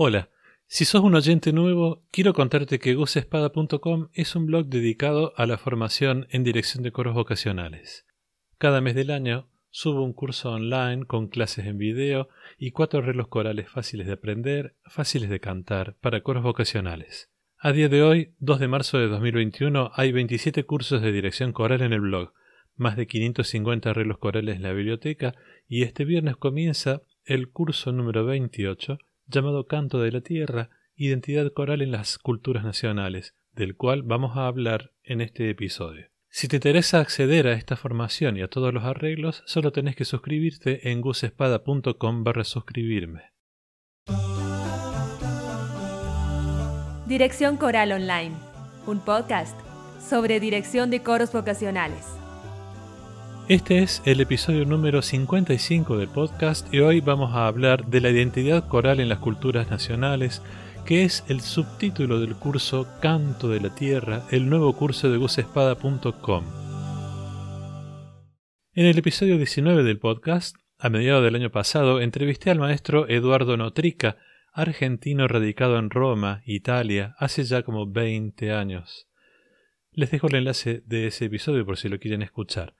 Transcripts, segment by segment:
Hola, si sos un oyente nuevo, quiero contarte que gusespada.com es un blog dedicado a la formación en dirección de coros vocacionales. Cada mes del año subo un curso online con clases en video y cuatro arreglos corales fáciles de aprender, fáciles de cantar, para coros vocacionales. A día de hoy, 2 de marzo de 2021, hay 27 cursos de dirección coral en el blog, más de 550 arreglos corales en la biblioteca y este viernes comienza el curso número 28 llamado Canto de la Tierra, Identidad Coral en las Culturas Nacionales, del cual vamos a hablar en este episodio. Si te interesa acceder a esta formación y a todos los arreglos, solo tenés que suscribirte en gusespada.com barra suscribirme. Dirección Coral Online, un podcast sobre dirección de coros vocacionales. Este es el episodio número 55 del podcast y hoy vamos a hablar de la identidad coral en las culturas nacionales, que es el subtítulo del curso Canto de la Tierra, el nuevo curso de gusespada.com. En el episodio 19 del podcast, a mediados del año pasado, entrevisté al maestro Eduardo Notrica, argentino radicado en Roma, Italia, hace ya como 20 años. Les dejo el enlace de ese episodio por si lo quieren escuchar.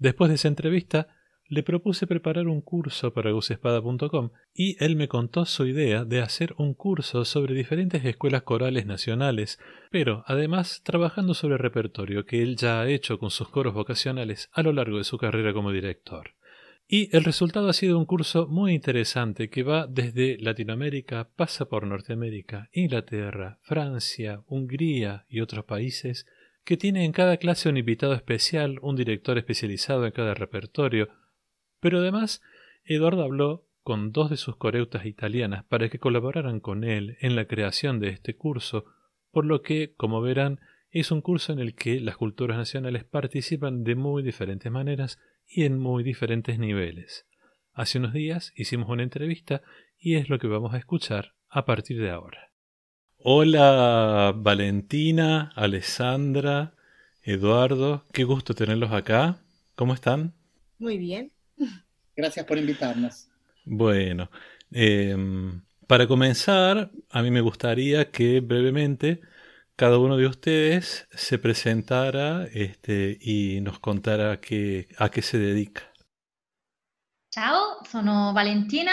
Después de esa entrevista, le propuse preparar un curso para gusespada.com y él me contó su idea de hacer un curso sobre diferentes escuelas corales nacionales, pero además trabajando sobre repertorio que él ya ha hecho con sus coros vocacionales a lo largo de su carrera como director. Y el resultado ha sido un curso muy interesante que va desde Latinoamérica, pasa por Norteamérica, Inglaterra, Francia, Hungría y otros países, que tiene en cada clase un invitado especial, un director especializado en cada repertorio, pero además Eduardo habló con dos de sus coreutas italianas para que colaboraran con él en la creación de este curso, por lo que, como verán, es un curso en el que las culturas nacionales participan de muy diferentes maneras y en muy diferentes niveles. Hace unos días hicimos una entrevista y es lo que vamos a escuchar a partir de ahora. Hola Valentina, Alessandra, Eduardo, qué gusto tenerlos acá. ¿Cómo están? Muy bien. Gracias por invitarnos. Bueno, em, para comenzar, a mí me gustaría que brevemente cada uno de ustedes se presentara este, y nos contara a qué se dedica. Ciao, sono Valentina.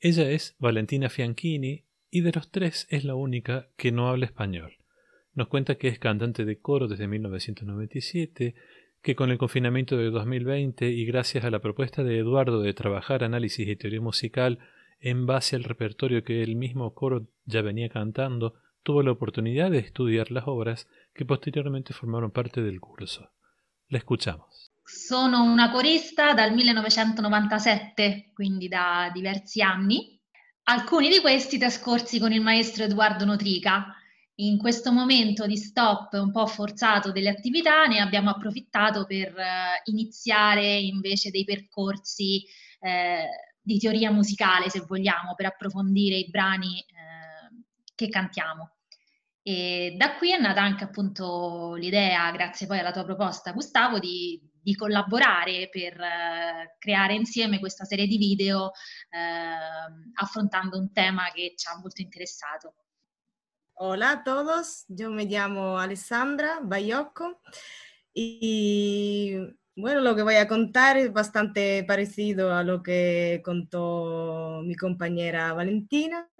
Ella es Valentina Fianchini, y de los tres es la única que no habla español. Nos cuenta que es cantante de coro desde 1997, que con el confinamiento de 2020 y gracias a la propuesta de Eduardo de trabajar análisis y teoría musical en base al repertorio que el mismo coro ya venía cantando, tuvo la oportunidad de estudiar las obras que posteriormente formaron parte del curso. La escuchamos. Sono una corista dal 1997, quindi da diversi anni. Alcuni di questi trascorsi con il maestro Edoardo Notrica. In questo momento di stop un po' forzato delle attività ne abbiamo approfittato per eh, iniziare invece dei percorsi eh, di teoria musicale, se vogliamo, per approfondire i brani eh, che cantiamo. E da qui è nata anche appunto l'idea, grazie poi alla tua proposta Gustavo, di, di collaborare per eh, creare insieme questa serie di video eh, affrontando un tema che ci ha molto interessato. Hola a todos, yo me llamo Alessandra Bayocco y bueno, lo que voy a contar es bastante parecido a lo que contó mi compañera Valentina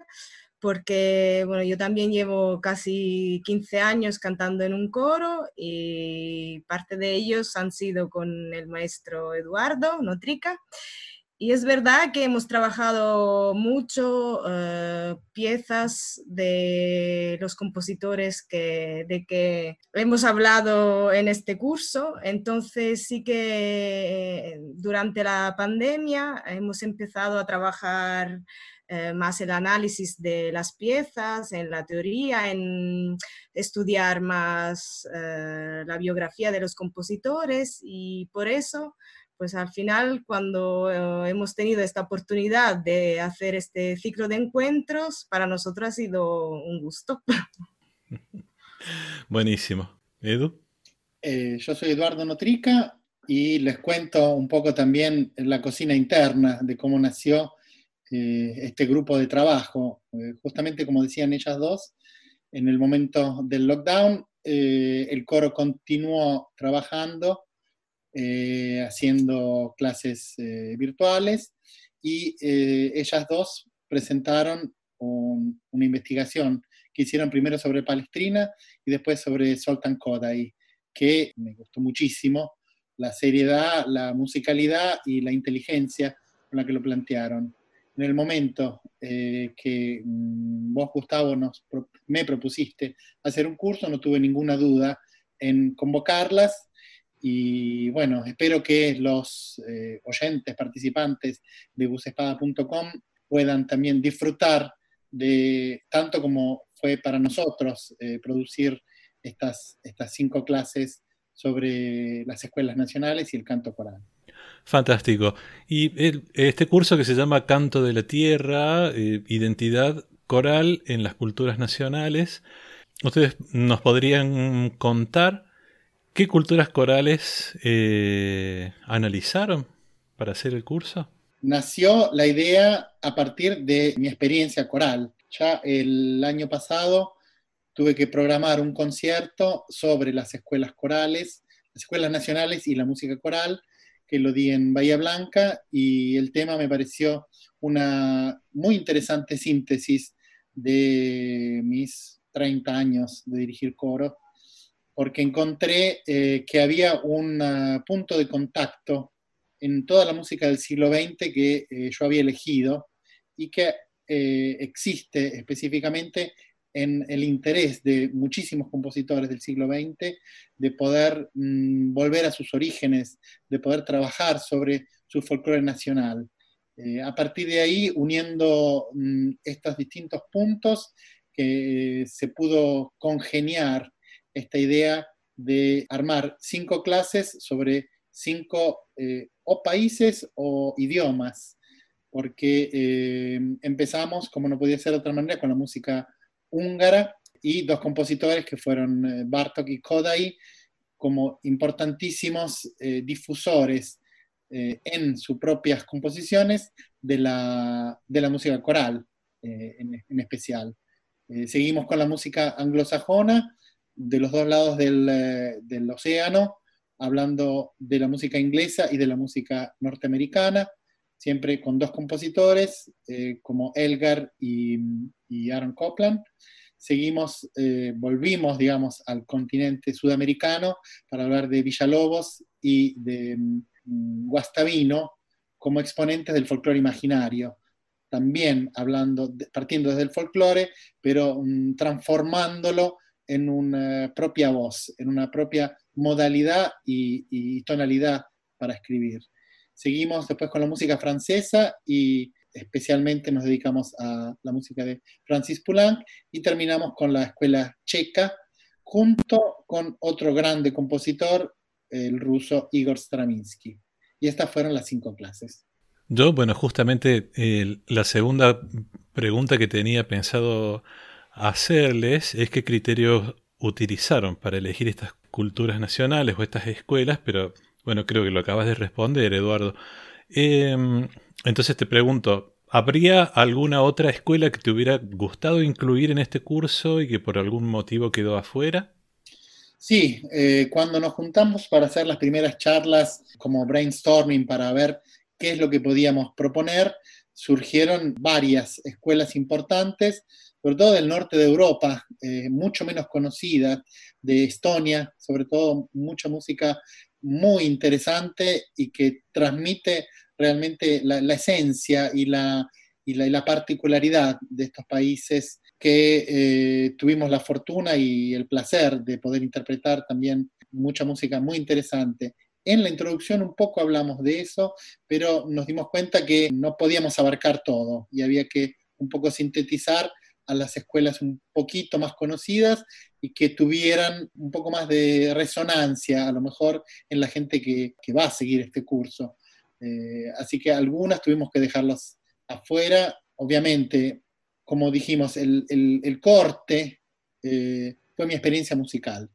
porque bueno, yo también llevo casi 15 años cantando en un coro y parte de ellos han sido con el maestro Eduardo Notrica. Y es verdad que hemos trabajado mucho eh, piezas de los compositores que, de que hemos hablado en este curso. Entonces sí que eh, durante la pandemia hemos empezado a trabajar eh, más el análisis de las piezas, en la teoría, en estudiar más eh, la biografía de los compositores y por eso, pues al final cuando eh, hemos tenido esta oportunidad de hacer este ciclo de encuentros, para nosotros ha sido un gusto. Buenísimo. Edu. yo soy Eduardo Notrica y les cuento un poco también la cocina interna de cómo nació este grupo de trabajo. justamente como decían ellas dos, en el momento del lockdown, el coro continuó trabajando, haciendo clases virtuales y ellas dos presentaron una investigación que hicieron primero sobre Palestrina y después sobre Soltan Kodai, que me gustó muchísimo, la seriedad, la musicalidad y la inteligencia con la que lo plantearon. En el momento eh, que mm, vos, Gustavo, nos, me propusiste hacer un curso, no tuve ninguna duda en convocarlas y bueno, espero que los eh, oyentes, participantes de busespada.com puedan también disfrutar de tanto como fue para nosotros eh, producir estas, estas cinco clases sobre las escuelas nacionales y el canto coral. Fantástico. Y este curso que se llama Canto de la Tierra, eh, Identidad Coral en las Culturas Nacionales, ¿ustedes nos podrían contar qué culturas corales eh, analizaron para hacer el curso? nació la idea a partir de mi experiencia coral. Ya el año pasado tuve que programar un concierto sobre las escuelas corales, las escuelas nacionales y la música coral, que lo di en Bahía Blanca y el tema me pareció una muy interesante síntesis de mis 30 años de dirigir coro, porque encontré eh, que había un ah, punto de contacto en toda la música del siglo XX que eh, yo había elegido y que eh, existe específicamente en el interés de muchísimos compositores del siglo XX de poder mm, volver a sus orígenes, de poder trabajar sobre su folclore nacional. Eh, a partir de ahí, uniendo mm, estos distintos puntos, que se pudo congeniar esta idea de armar cinco clases sobre cinco eh, o países o idiomas, porque eh, empezamos, como no podía ser de otra manera, con la música húngara y dos compositores que fueron eh, Bartok y Kodai como importantísimos difusores en sus propias composiciones de la, música coral en, especial. seguimos con la música anglosajona de los dos lados del, del océano, hablando de la música inglesa y de la música norteamericana, siempre con dos compositores eh, como Elgar y, Aaron Copland. Seguimos, eh, volvimos, digamos, al continente sudamericano para hablar de Villalobos y de mm, Guastavino como exponentes del folclore imaginario. También hablando, partiendo desde el folclore, pero mm, transformándolo en una propia voz, en una propia modalidad y, tonalidad para escribir. Seguimos después con la música francesa y especialmente nos dedicamos a la música de Francis Poulenc y terminamos con la escuela checa junto con otro grande compositor, el ruso Igor Stravinsky. Y estas fueron las cinco clases. Yo, bueno, justamente la segunda pregunta que tenía pensado hacerles es qué criterios utilizaron para elegir estas culturas nacionales o estas escuelas, pero bueno, creo que lo acabas de responder, Eduardo. Em, entonces te pregunto, ¿habría alguna otra escuela que te hubiera gustado incluir en este curso y que por algún motivo quedó afuera? Sí, eh, cuando nos juntamos para hacer las primeras charlas como brainstorming para ver qué es lo que podíamos proponer, surgieron varias escuelas importantes sobre todo del norte de Europa, eh, mucho menos conocida, de Estonia, sobre todo mucha música muy interesante y que transmite realmente la, esencia y la, la, particularidad de estos países que eh, tuvimos la fortuna y el placer de poder interpretar también mucha música muy interesante. En la introducción un poco hablamos de eso, pero nos dimos cuenta que no podíamos abarcar todo y había que un poco sintetizar a las escuelas un poquito más conocidas y que tuvieran un poco más de resonancia, a lo mejor en la gente que, va a seguir este curso. Eh, así que algunas tuvimos que dejarlas afuera. Obviamente, como dijimos, el, corte eh, fue mi experiencia musical.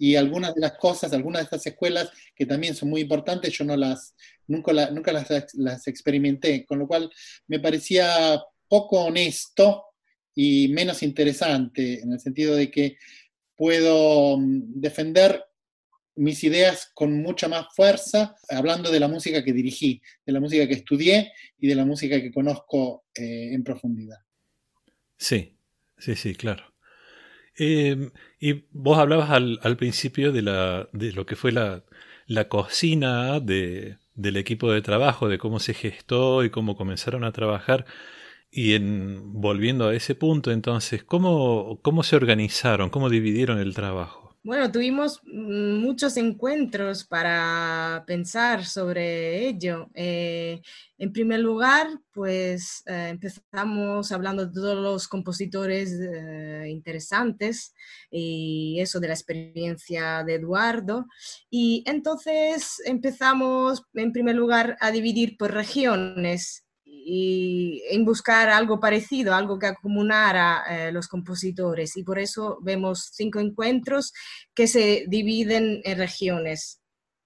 y algunas de las cosas, algunas de estas escuelas que también son muy importantes, yo no las, nunca, nunca las, las, experimenté, con lo cual me parecía poco honesto y menos interesante, en el sentido de que puedo mm, defender mis ideas con mucha más fuerza, hablando de la música que dirigí, de la música que estudié y de la música que conozco eh, en profundidad. Sí, sí, sí, claro. Em, y vos hablabas al, principio de, la, de, lo que fue la, la cocina de, del equipo de trabajo, de cómo se gestó y cómo comenzaron a trabajar. Y en, volviendo a ese punto, entonces, ¿cómo, ¿cómo se organizaron? ¿Cómo dividieron el trabajo? Bueno, tuvimos mm, muchos encuentros para pensar sobre ello. Eh, en primer lugar, pues eh, empezamos hablando de todos los compositores eh, interesantes y eso de la experiencia de Eduardo. Y entonces empezamos, en primer lugar, a dividir por regiones y en buscar algo parecido, algo que acumulara eh, los compositores. Y por eso vemos cinco encuentros que se dividen en regiones,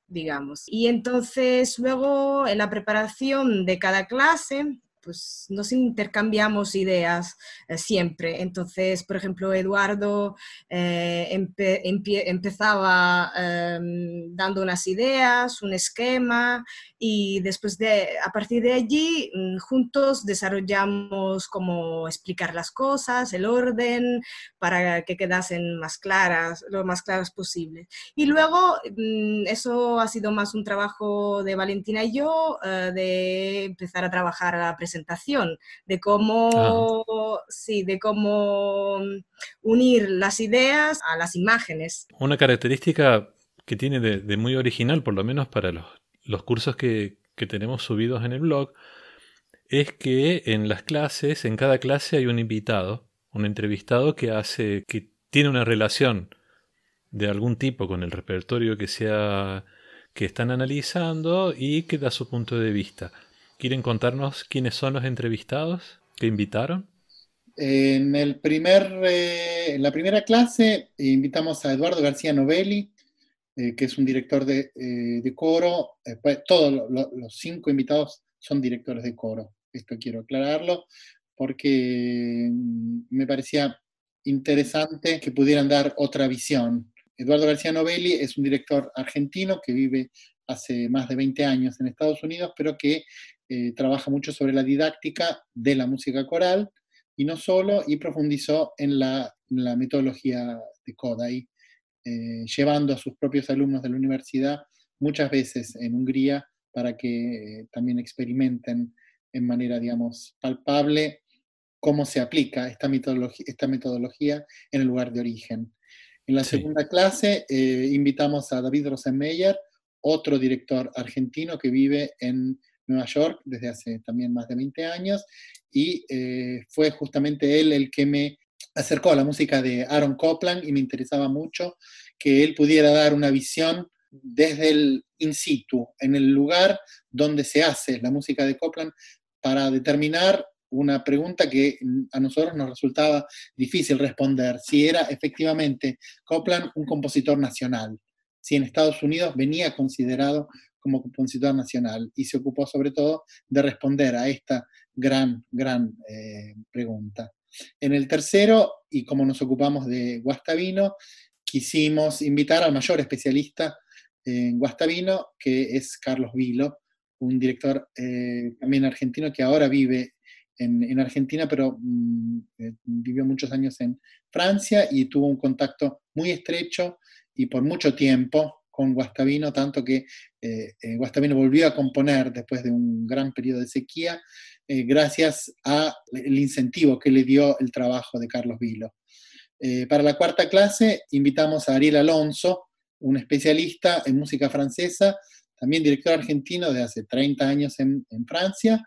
digamos. Y entonces luego en la preparación de cada clase pues nos intercambiamos ideas eh, siempre. Entonces, por ejemplo, Eduardo eh, empezaba em, dando unas ideas, un esquema, y después de, a partir de allí, mm, juntos desarrollamos cómo explicar las cosas, el orden, para que quedasen más claras, lo más claras posible. Y luego, mm, eso ha sido más un trabajo de Valentina y yo, eh, de empezar a trabajar a la de cómo, sí, de cómo unir las ideas a las imágenes. Una característica que tiene de, muy original, por lo menos para los, los cursos que, que tenemos subidos en el blog, es que en las clases, en cada clase hay un invitado, un entrevistado que hace, que tiene una relación de algún tipo con el repertorio que sea que están analizando y que da su punto de vista. ¿Quieren contarnos quiénes son los entrevistados que invitaron? En, el primer, eh, en la primera clase invitamos a Eduardo García Novelli, eh, que es un director de, eh, coro. Pues, todos los cinco invitados son directores de coro. Esto quiero aclararlo porque mm, me parecía interesante que pudieran dar otra visión. Eduardo García Novelli es un director argentino que vive hace más de 20 años en Estados Unidos, pero que eh, trabaja mucho sobre la didáctica de la música coral y no solo, y profundizó en la, metodología de Kodai, eh, llevando a sus propios alumnos de la universidad muchas veces en Hungría para que eh, también experimenten en manera, digamos, palpable cómo se aplica esta metodología, esta metodología en el lugar de origen. En la segunda clase invitamos a David Rosenmeyer, otro director argentino que vive en Nueva York desde hace también más de 20 años y eh, fue justamente él el que me acercó a la música de Aaron Copland y me interesaba mucho que él pudiera dar una visión desde el in situ, en el lugar donde se hace la música de Copland, para determinar una pregunta que a nosotros nos resultaba difícil responder, si era efectivamente Copland un compositor nacional, si en Estados Unidos venía considerado como compositor nacional y se ocupó sobre todo de responder a esta gran, gran eh, pregunta. En el tercero, y como nos ocupamos de Guastavino, quisimos invitar al mayor especialista en Guastavino, que es Carlos Vilo, un director eh, también argentino que ahora vive en, Argentina, pero mm, eh, vivió muchos años en Francia y tuvo un contacto muy estrecho y por mucho tiempo con Guastavino, tanto que eh, eh, Guastavino volvió a componer después de un gran periodo de sequía, eh, gracias al incentivo que le dio el trabajo de Carlos Vilo. para la cuarta clase invitamos a Ariel Alonso, un especialista en música francesa, también director argentino de hace 30 años en, en Francia,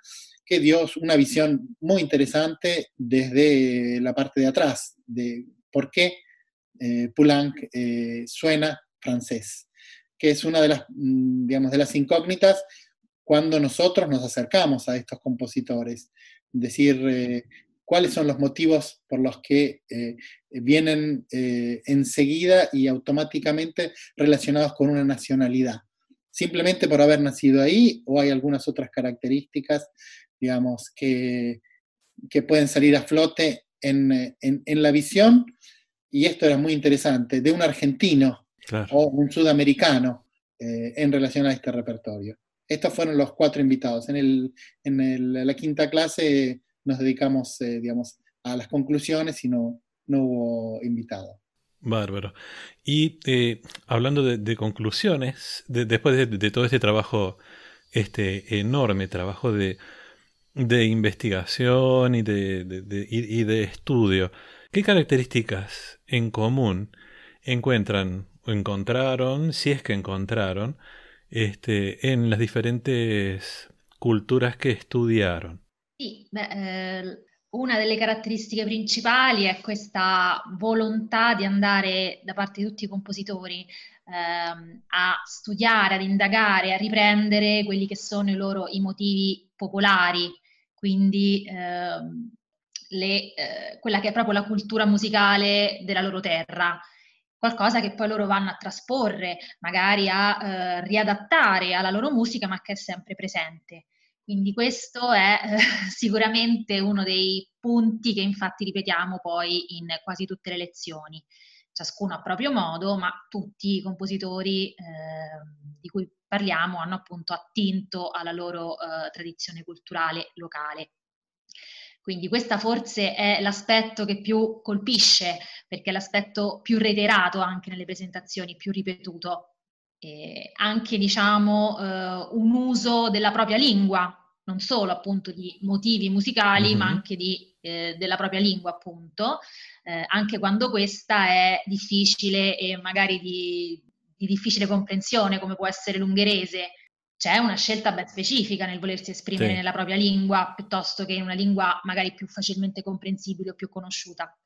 que dio una visión muy interesante desde la parte de atrás, de por qué Poulenc suena francés que es una de las, mm, digamos, de las incógnitas cuando nosotros nos acercamos a estos compositores. Decir, eh, cuáles son los motivos por los que eh, vienen eh, enseguida y automáticamente relacionados con una nacionalidad. Simplemente por haber nacido ahí o hay algunas otras características, digamos, que, que pueden salir a flote en, la visión, y esto era muy interesante, de un argentino o un sudamericano eh, en relación a este repertorio. Estos fueron los cuatro invitados. En, el, en la quinta clase nos dedicamos, eh, digamos, a las conclusiones y no, no hubo invitado. Bárbaro. Y eh, hablando de, conclusiones, después de, todo este trabajo, este enorme trabajo de, investigación y de, y de estudio, ¿qué características en común encuentran o encontraron, si es que encontraron, este, en las diferentes culturas che estudiarono? Sì, beh, eh, una delle caratteristiche principali è questa volontà di andare da parte di tutti i compositori ehm, a studiare, ad indagare, a riprendere quelli che sono i loro i motivi popolari, quindi ehm, le, eh, quella che è proprio la cultura musicale della loro terra qualcosa che poi loro vanno a trasporre, magari a eh, riadattare alla loro musica, ma che è sempre presente. Quindi questo è eh, sicuramente uno dei punti che infatti ripetiamo poi in quasi tutte le lezioni. Ciascuno a proprio modo, ma tutti i compositori eh, di cui parliamo hanno appunto attinto alla loro eh, tradizione culturale locale. Quindi questo forse è l'aspetto che più colpisce, perché è l'aspetto più reiterato anche nelle presentazioni, più ripetuto. E anche diciamo eh, un uso della propria lingua, non solo appunto di motivi musicali, mm-hmm. ma anche di, eh, della propria lingua appunto, eh, anche quando questa è difficile e magari di, di difficile comprensione, come può essere l'ungherese c'è una scelta ben specifica nel volersi esprimere sí. nella propria lingua piuttosto che in una lingua magari più facilmente comprensibile o più conosciuta.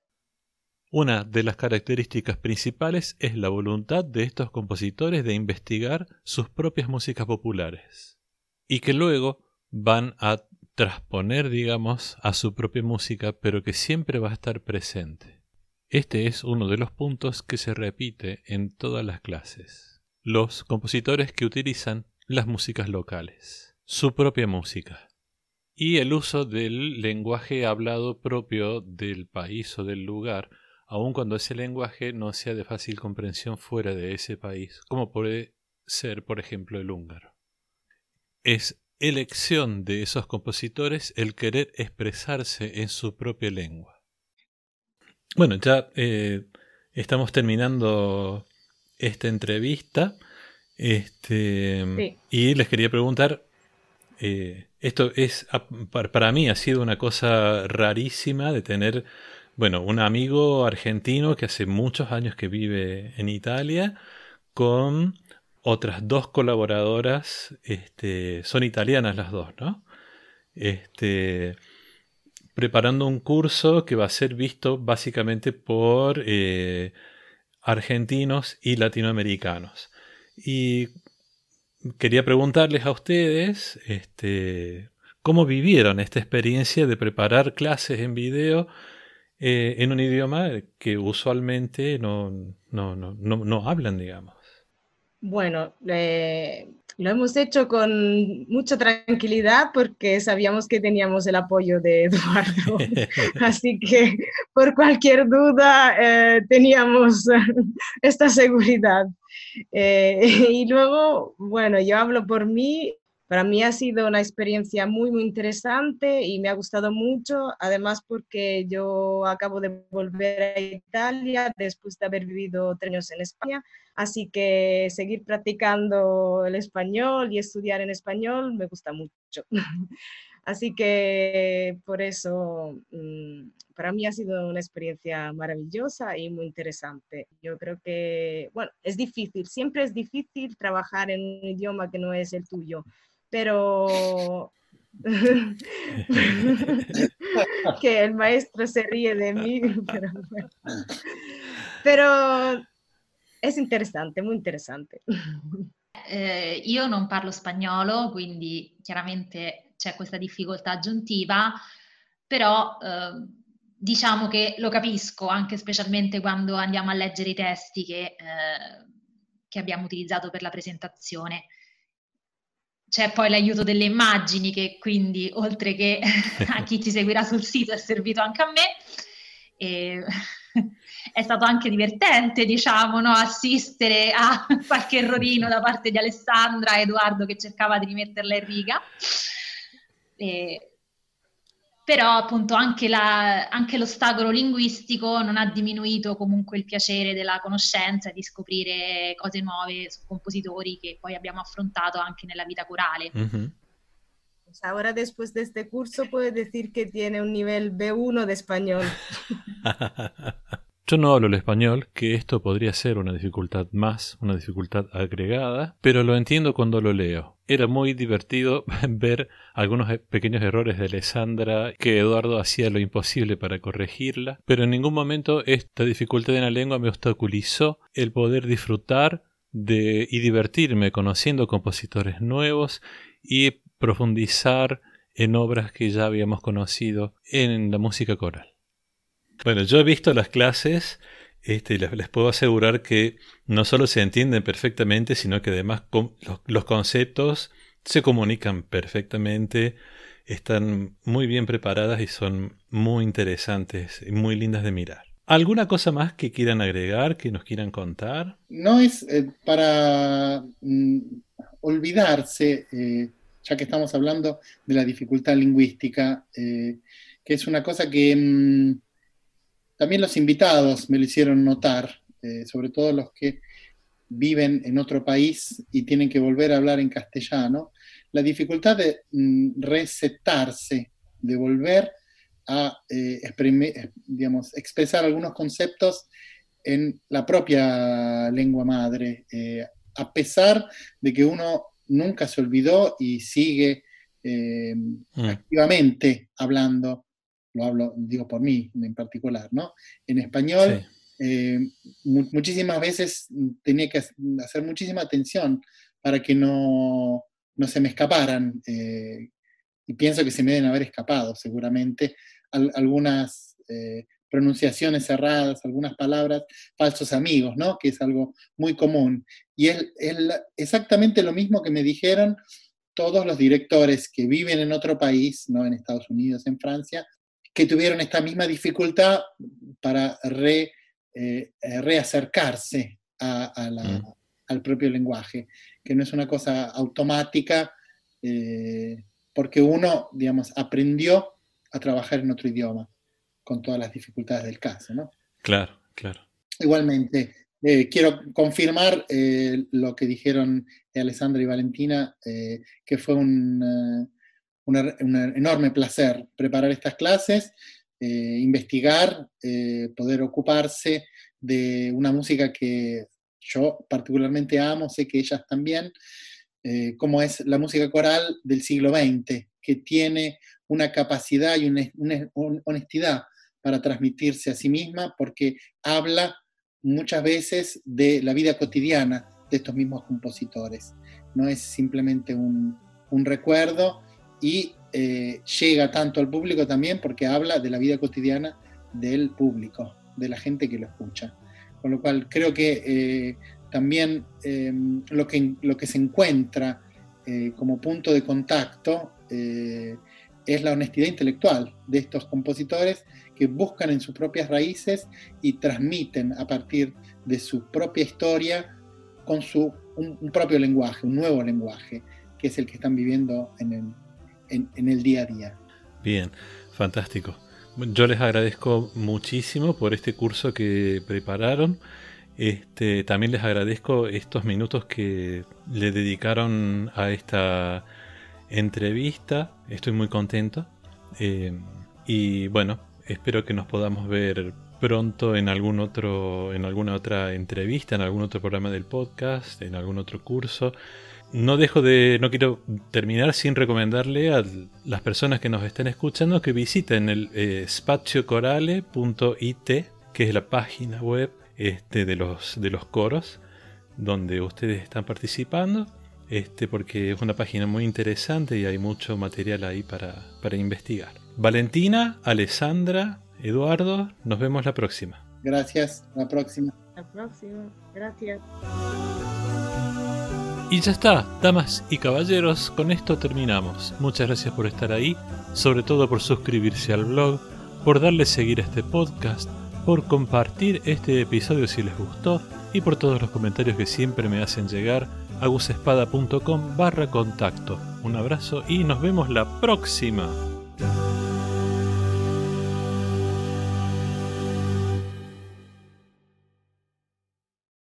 Una de las características principales es la voluntad de estos compositores de investigar sus propias músicas populares y que luego van a transponer, digamos, a su propia música, pero que siempre va a estar presente. Este es uno de los puntos que se repite en todas las clases. Los compositores que utilizan las músicas locales, su propia música y el uso del lenguaje hablado propio del país o del lugar, aun cuando ese lenguaje no sea de fácil comprensión fuera de ese país, como puede ser, por ejemplo, el húngaro. Es elección de esos compositores el querer expresarse en su propia lengua. Bueno, ya eh, estamos terminando esta entrevista. Este, Y les quería preguntar, eh, esto es, para mí ha sido una cosa rarísima de tener, bueno, un amigo argentino que hace muchos años que vive en Italia, con otras dos colaboradoras, este, son italianas las dos, ¿no? Este, preparando un curso que va a ser visto básicamente por eh, argentinos y latinoamericanos. Y quería preguntarles a ustedes este, cómo vivieron esta experiencia de preparar clases en video eh, en un idioma que usualmente no, no, no, no hablan, digamos. Bueno, eh, lo hemos hecho con mucha tranquilidad porque sabíamos que teníamos el apoyo de Eduardo. Así que por cualquier duda eh, teníamos esta seguridad. Eh, y luego, bueno, yo hablo por mí. Para mí ha sido una experiencia muy, muy interesante y me ha gustado mucho, además porque yo acabo de volver a Italia después de haber vivido tres años en España, así que seguir practicando el español y estudiar en español me gusta mucho. Así que por eso mm, para mí ha sido una experiencia maravillosa y muy interesante. Yo creo que, bueno, es difícil, siempre es difícil trabajar en un idioma que no es el tuyo, pero que el maestro se ríe de mí, pero, pero è interessante, molto interessante. Eh, io non parlo spagnolo, quindi chiaramente c'è questa difficoltà aggiuntiva, però eh, diciamo che lo capisco anche specialmente quando andiamo a leggere i testi che, eh, che abbiamo utilizzato per la presentazione. C'è poi l'aiuto delle immagini che quindi oltre che a chi ci seguirà sul sito è servito anche a me. E è stato anche divertente, diciamo, no? assistere a qualche errorino da parte di Alessandra e Edoardo che cercava di rimetterla in riga. E, però appunto anche, la, anche, l'ostacolo linguistico non ha diminuito comunque il piacere della conoscenza e di scoprire cose nuove su compositori che poi abbiamo affrontato anche nella vita corale. Mm-hmm. Ahora después de este curso puede decir que tiene un nivel B1 de español. Yo no hablo el español, que esto podría ser una dificultad más, una dificultad agregada, pero lo entiendo cuando lo leo. Era muy divertido ver algunos e-, pequeños errores de Alessandra, que Eduardo hacía lo imposible para corregirla, pero en ningún momento esta dificultad en la lengua me obstaculizó el poder disfrutar de, y divertirme conociendo compositores nuevos y profundizar en obras que ya habíamos conocido en la música coral. Bueno, yo he visto las clases este, y les, puedo asegurar que no solo se entienden perfectamente, sino que además los, conceptos se comunican perfectamente, están muy bien preparadas y son muy interesantes y muy lindas de mirar. ¿Alguna cosa más que quieran agregar, que nos quieran contar? No es eh, para mm, olvidarse, eh, ya que estamos hablando de la dificultad lingüística, eh, que es una cosa que... Mm, también los invitados me lo hicieron notar, eh, sobre todo los que viven en otro país y tienen que volver a hablar en castellano, la dificultad de mm, recetarse, de volver a eh, eh, digamos, expresar algunos conceptos en la propia lengua madre, a pesar de que uno nunca se olvidó y sigue mm. activamente hablando lo hablo, digo por mí en particular, ¿no? En español, eh, muchísimas veces tenía que hacer muchísima atención para que no, no se me escaparan, eh, y pienso que se me deben haber escapado seguramente algunas eh, pronunciaciones cerradas, algunas palabras, falsos amigos, ¿no? Que es algo muy común. Y es, es exactamente lo mismo que me dijeron todos los directores que viven en otro país, no en Estados Unidos, en Francia, que tuvieron esta misma dificultad para re, eh, eh, reacercarse mm. al propio lenguaje, que no es una cosa automática, eh, porque uno, digamos, aprendió a trabajar en otro idioma, con todas las dificultades del caso, ¿no? Claro, claro. Igualmente, quiero confirmar lo que dijeron Alessandra y Valentina, que fue un un enorme placer preparar estas clases, eh, investigar, eh, poder ocuparse de una música que yo particularmente amo, sé que ellas también, eh, como es la música coral del siglo XX, que tiene una capacidad y una, honestidad para transmitirse a sí misma, porque habla muchas veces de la vida cotidiana de estos mismos compositores. No es simplemente un, un recuerdo, y eh, llega tanto al público también porque habla de la vida cotidiana del público, de la gente que lo escucha. Con lo cual creo que eh, también eh, lo, que, lo que se encuentra como punto de contacto es la honestidad intelectual de estos compositores que buscan en sus propias raíces y transmiten a partir de su propia historia con su, un propio lenguaje, un nuevo lenguaje, que es el que están viviendo en el, en, el día a día. Bien, fantástico. Yo les agradezco muchísimo por este curso que prepararon. Este, también les agradezco estos minutos que le dedicaron a esta entrevista. Estoy muy contento. Eh, y bueno, espero que nos podamos ver pronto en algún otro, en alguna otra entrevista, en algún otro programa del podcast, en algún otro curso no dejo de, no quiero terminar sin recomendarle a las personas que nos estén escuchando que visiten el eh, spaciocorale.it, que es la página web este, de, los, de los coros, donde ustedes están participando, este, porque es una página muy interesante y hay mucho material ahí para, para investigar. Valentina, Alessandra, Eduardo, nos vemos la próxima. Gracias, la próxima. La próxima. Gracias. Y ya está, damas y caballeros, con esto terminamos. Muchas gracias por estar ahí, sobre todo por suscribirse al blog, por darle seguir a este podcast, por compartir este episodio si les gustó y por todos los comentarios que siempre me hacen llegar a gusespada.com barra contacto. Un abrazo y nos vemos la próxima.